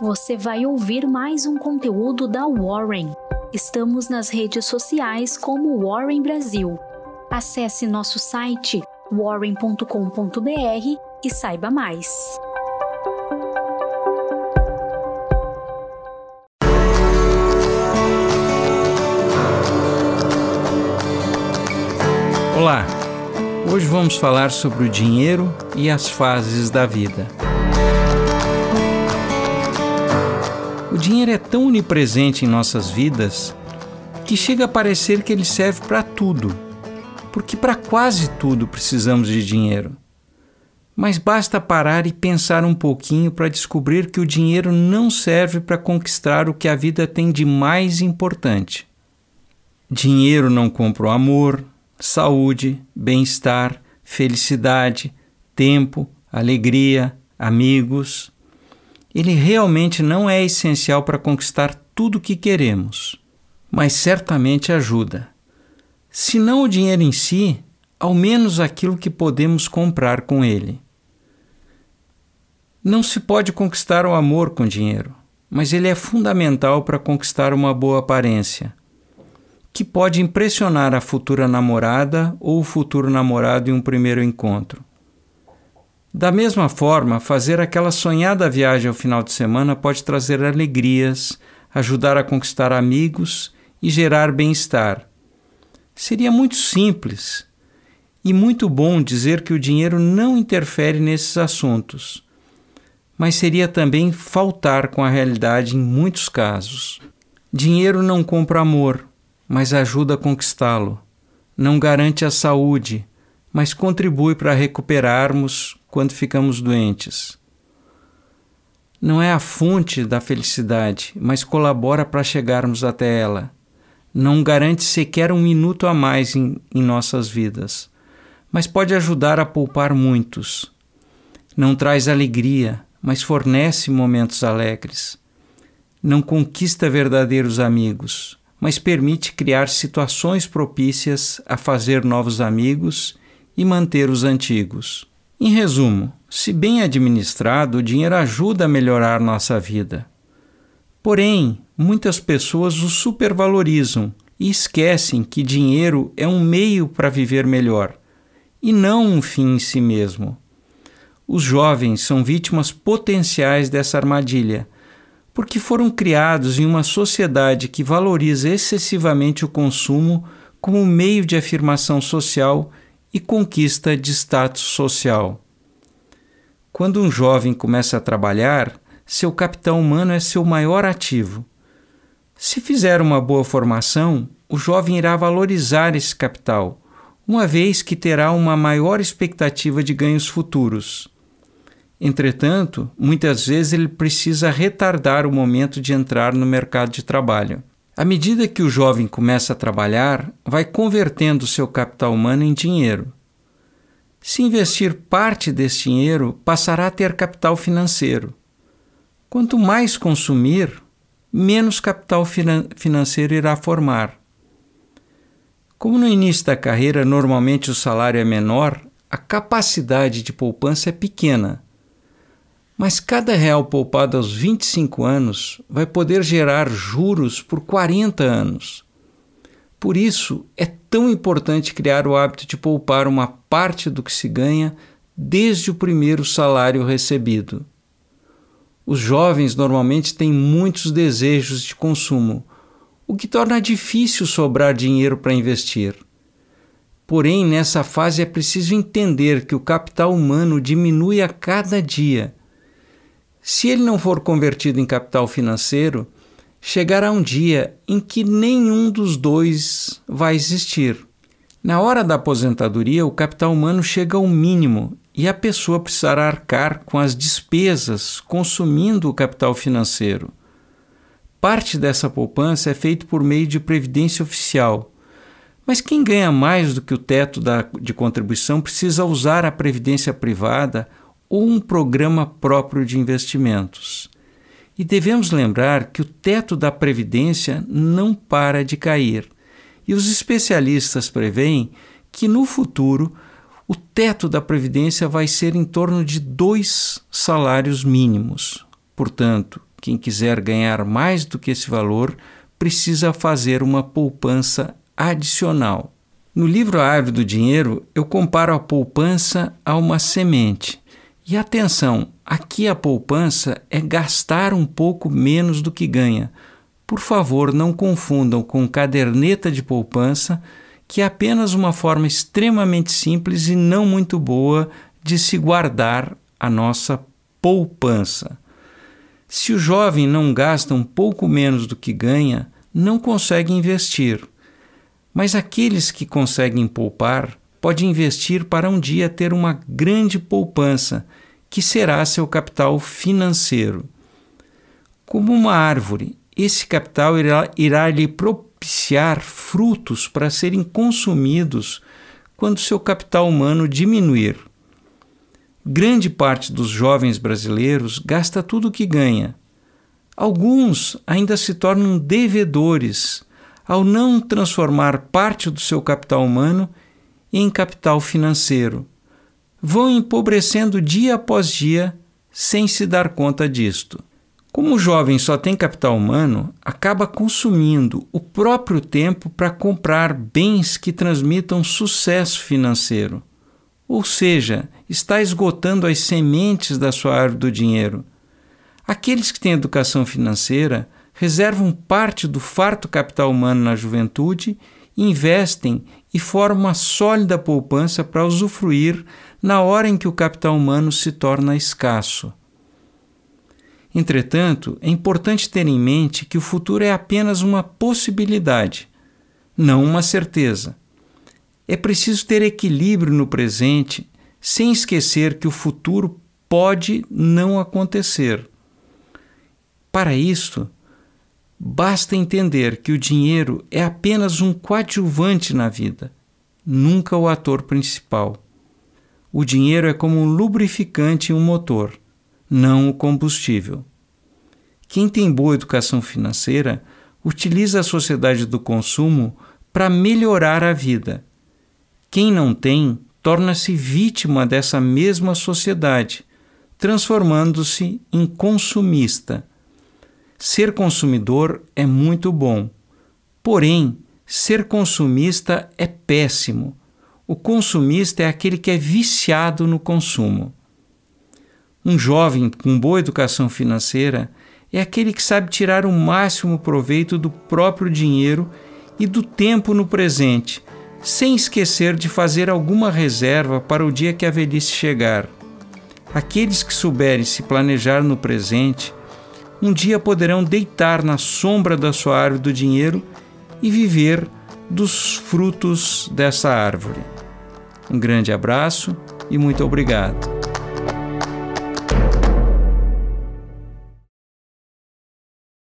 você vai ouvir mais um conteúdo da Warren. Estamos nas redes sociais como Warren Brasil. Acesse nosso site warren.com.br e saiba mais. Olá! Hoje vamos falar sobre o dinheiro e as fases da vida. Dinheiro é tão onipresente em nossas vidas que chega a parecer que ele serve para tudo, porque para quase tudo precisamos de dinheiro. Mas basta parar e pensar um pouquinho para descobrir que o dinheiro não serve para conquistar o que a vida tem de mais importante. Dinheiro não compra o amor, saúde, bem-estar, felicidade, tempo, alegria, amigos ele realmente não é essencial para conquistar tudo o que queremos, mas certamente ajuda. Se não o dinheiro em si, ao menos aquilo que podemos comprar com ele. Não se pode conquistar o amor com dinheiro, mas ele é fundamental para conquistar uma boa aparência, que pode impressionar a futura namorada ou o futuro namorado em um primeiro encontro. Da mesma forma, fazer aquela sonhada viagem ao final de semana pode trazer alegrias, ajudar a conquistar amigos e gerar bem-estar. Seria muito simples e muito bom dizer que o dinheiro não interfere nesses assuntos, mas seria também faltar com a realidade em muitos casos. Dinheiro não compra amor, mas ajuda a conquistá-lo. Não garante a saúde, mas contribui para recuperarmos quando ficamos doentes. Não é a fonte da felicidade, mas colabora para chegarmos até ela. Não garante sequer um minuto a mais em, em nossas vidas, mas pode ajudar a poupar muitos. Não traz alegria, mas fornece momentos alegres. Não conquista verdadeiros amigos, mas permite criar situações propícias a fazer novos amigos e manter os antigos. Em resumo, se bem administrado, o dinheiro ajuda a melhorar nossa vida. Porém, muitas pessoas o supervalorizam e esquecem que dinheiro é um meio para viver melhor e não um fim em si mesmo. Os jovens são vítimas potenciais dessa armadilha, porque foram criados em uma sociedade que valoriza excessivamente o consumo como meio de afirmação social e conquista de status social. Quando um jovem começa a trabalhar, seu capital humano é seu maior ativo. Se fizer uma boa formação, o jovem irá valorizar esse capital, uma vez que terá uma maior expectativa de ganhos futuros. Entretanto, muitas vezes ele precisa retardar o momento de entrar no mercado de trabalho. À medida que o jovem começa a trabalhar, vai convertendo seu capital humano em dinheiro. Se investir parte desse dinheiro, passará a ter capital financeiro. Quanto mais consumir, menos capital finan financeiro irá formar. Como no início da carreira normalmente o salário é menor, a capacidade de poupança é pequena mas cada real poupado aos 25 anos vai poder gerar juros por 40 anos. Por isso, é tão importante criar o hábito de poupar uma parte do que se ganha desde o primeiro salário recebido. Os jovens normalmente têm muitos desejos de consumo, o que torna difícil sobrar dinheiro para investir. Porém, nessa fase é preciso entender que o capital humano diminui a cada dia se ele não for convertido em capital financeiro, chegará um dia em que nenhum dos dois vai existir. Na hora da aposentadoria, o capital humano chega ao mínimo e a pessoa precisará arcar com as despesas consumindo o capital financeiro. Parte dessa poupança é feita por meio de previdência oficial. Mas quem ganha mais do que o teto da, de contribuição precisa usar a previdência privada ou um programa próprio de investimentos. E devemos lembrar que o teto da Previdência não para de cair. E os especialistas preveem que no futuro o teto da Previdência vai ser em torno de dois salários mínimos. Portanto, quem quiser ganhar mais do que esse valor, precisa fazer uma poupança adicional. No livro A Árvore do Dinheiro, eu comparo a poupança a uma semente. E atenção, aqui a poupança é gastar um pouco menos do que ganha. Por favor, não confundam com caderneta de poupança, que é apenas uma forma extremamente simples e não muito boa de se guardar a nossa poupança. Se o jovem não gasta um pouco menos do que ganha, não consegue investir. Mas aqueles que conseguem poupar podem investir para um dia ter uma grande poupança, que será seu capital financeiro. Como uma árvore, esse capital irá, irá lhe propiciar frutos para serem consumidos quando seu capital humano diminuir. Grande parte dos jovens brasileiros gasta tudo o que ganha. Alguns ainda se tornam devedores ao não transformar parte do seu capital humano em capital financeiro. Vão empobrecendo dia após dia sem se dar conta disto. Como o jovem só tem capital humano, acaba consumindo o próprio tempo para comprar bens que transmitam sucesso financeiro. Ou seja, está esgotando as sementes da sua árvore do dinheiro. Aqueles que têm educação financeira reservam parte do farto capital humano na juventude, investem e formam uma sólida poupança para usufruir na hora em que o capital humano se torna escasso. Entretanto, é importante ter em mente que o futuro é apenas uma possibilidade, não uma certeza. É preciso ter equilíbrio no presente, sem esquecer que o futuro pode não acontecer. Para isso, basta entender que o dinheiro é apenas um coadjuvante na vida, nunca o ator principal. O dinheiro é como um lubrificante em um motor, não o combustível. Quem tem boa educação financeira utiliza a sociedade do consumo para melhorar a vida quem não tem torna-se vítima dessa mesma sociedade, transformando-se em consumista. Ser consumidor é muito bom, porém, ser consumista é péssimo. O consumista é aquele que é viciado no consumo. Um jovem com boa educação financeira é aquele que sabe tirar o máximo proveito do próprio dinheiro e do tempo no presente sem esquecer de fazer alguma reserva para o dia que a velhice chegar. Aqueles que souberem se planejar no presente, um dia poderão deitar na sombra da sua árvore do dinheiro e viver dos frutos dessa árvore. Um grande abraço e muito obrigado.